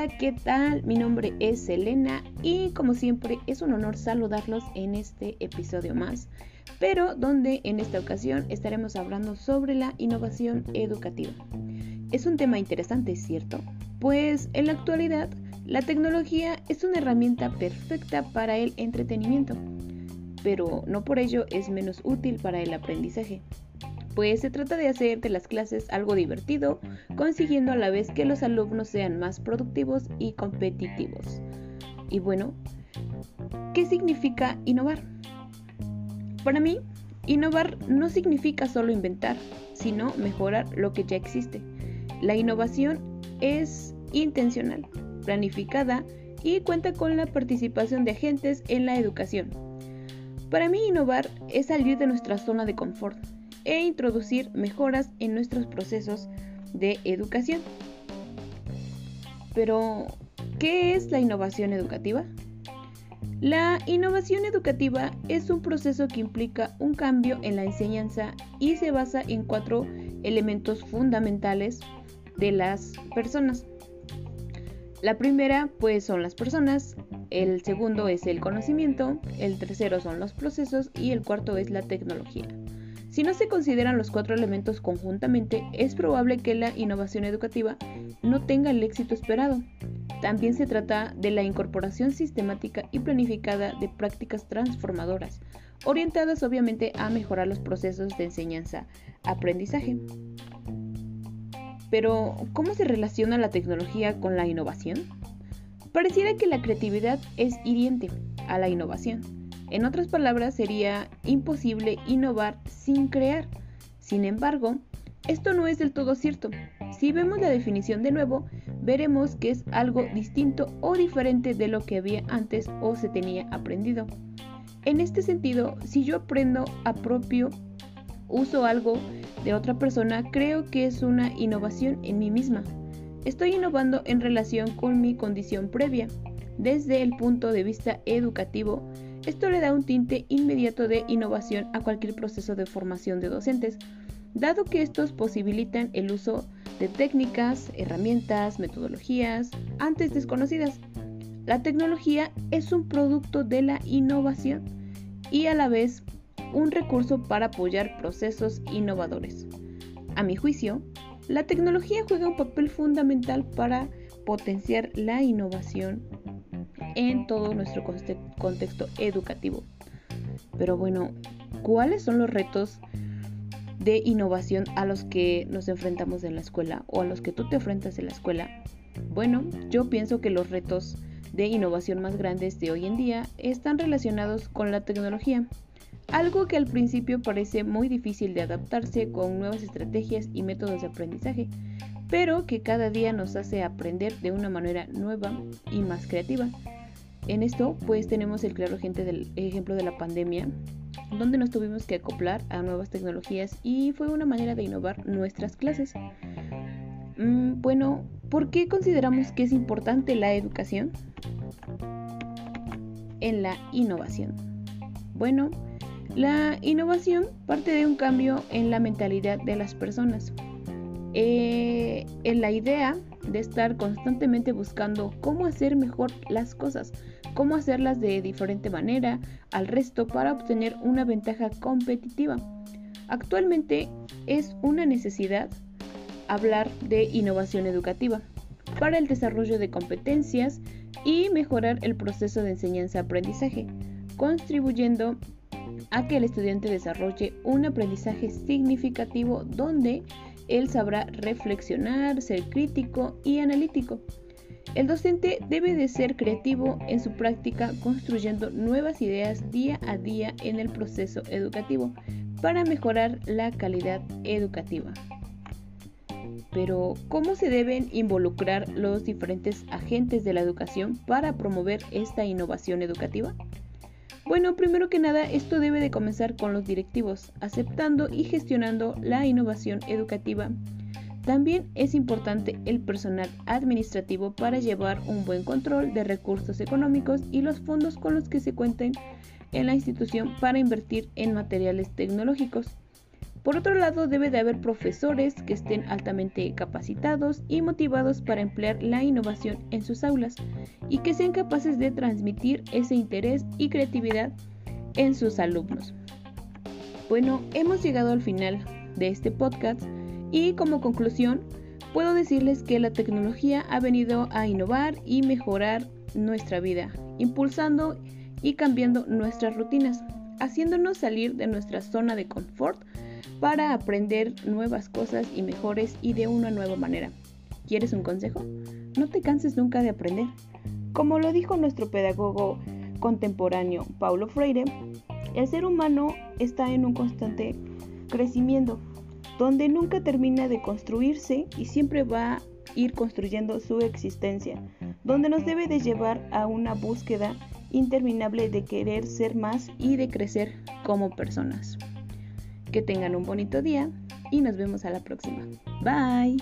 Hola, ¿qué tal? Mi nombre es Elena y como siempre es un honor saludarlos en este episodio más, pero donde en esta ocasión estaremos hablando sobre la innovación educativa. Es un tema interesante, ¿cierto? Pues en la actualidad la tecnología es una herramienta perfecta para el entretenimiento, pero no por ello es menos útil para el aprendizaje pues se trata de hacer de las clases algo divertido, consiguiendo a la vez que los alumnos sean más productivos y competitivos. Y bueno, ¿qué significa innovar? Para mí, innovar no significa solo inventar, sino mejorar lo que ya existe. La innovación es intencional, planificada y cuenta con la participación de agentes en la educación. Para mí innovar es salir de nuestra zona de confort, e introducir mejoras en nuestros procesos de educación. Pero, ¿qué es la innovación educativa? La innovación educativa es un proceso que implica un cambio en la enseñanza y se basa en cuatro elementos fundamentales de las personas. La primera pues son las personas, el segundo es el conocimiento, el tercero son los procesos y el cuarto es la tecnología. Si no se consideran los cuatro elementos conjuntamente, es probable que la innovación educativa no tenga el éxito esperado. También se trata de la incorporación sistemática y planificada de prácticas transformadoras, orientadas obviamente a mejorar los procesos de enseñanza-aprendizaje. Pero, ¿cómo se relaciona la tecnología con la innovación? Pareciera que la creatividad es hiriente a la innovación en otras palabras, sería imposible innovar sin crear. Sin embargo, esto no es del todo cierto. Si vemos la definición de nuevo, veremos que es algo distinto o diferente de lo que había antes o se tenía aprendido. En este sentido, si yo aprendo a propio uso algo de otra persona, creo que es una innovación en mí misma. Estoy innovando en relación con mi condición previa. Desde el punto de vista educativo, esto le da un tinte inmediato de innovación a cualquier proceso de formación de docentes, dado que estos posibilitan el uso de técnicas, herramientas, metodologías antes desconocidas. La tecnología es un producto de la innovación y a la vez un recurso para apoyar procesos innovadores. A mi juicio, la tecnología juega un papel fundamental para potenciar la innovación en todo nuestro contexto educativo. Pero bueno, ¿cuáles son los retos de innovación a los que nos enfrentamos en la escuela o a los que tú te enfrentas en la escuela? Bueno, yo pienso que los retos de innovación más grandes de hoy en día están relacionados con la tecnología, algo que al principio parece muy difícil de adaptarse con nuevas estrategias y métodos de aprendizaje, pero que cada día nos hace aprender de una manera nueva y más creativa. En esto, pues tenemos el claro ejemplo de la pandemia, donde nos tuvimos que acoplar a nuevas tecnologías y fue una manera de innovar nuestras clases. Mm, bueno, ¿por qué consideramos que es importante la educación? En la innovación. Bueno, la innovación parte de un cambio en la mentalidad de las personas. Eh, en la idea de estar constantemente buscando cómo hacer mejor las cosas, cómo hacerlas de diferente manera al resto para obtener una ventaja competitiva. Actualmente es una necesidad hablar de innovación educativa para el desarrollo de competencias y mejorar el proceso de enseñanza-aprendizaje, contribuyendo a que el estudiante desarrolle un aprendizaje significativo donde él sabrá reflexionar, ser crítico y analítico. El docente debe de ser creativo en su práctica construyendo nuevas ideas día a día en el proceso educativo para mejorar la calidad educativa. Pero, ¿cómo se deben involucrar los diferentes agentes de la educación para promover esta innovación educativa? Bueno, primero que nada, esto debe de comenzar con los directivos, aceptando y gestionando la innovación educativa. También es importante el personal administrativo para llevar un buen control de recursos económicos y los fondos con los que se cuenten en la institución para invertir en materiales tecnológicos. Por otro lado, debe de haber profesores que estén altamente capacitados y motivados para emplear la innovación en sus aulas y que sean capaces de transmitir ese interés y creatividad en sus alumnos. Bueno, hemos llegado al final de este podcast y como conclusión puedo decirles que la tecnología ha venido a innovar y mejorar nuestra vida, impulsando y cambiando nuestras rutinas, haciéndonos salir de nuestra zona de confort para aprender nuevas cosas y mejores y de una nueva manera. ¿Quieres un consejo? No te canses nunca de aprender. Como lo dijo nuestro pedagogo contemporáneo Paulo Freire, el ser humano está en un constante crecimiento, donde nunca termina de construirse y siempre va a ir construyendo su existencia, donde nos debe de llevar a una búsqueda interminable de querer ser más y de crecer como personas. Que tengan un bonito día y nos vemos a la próxima. Bye.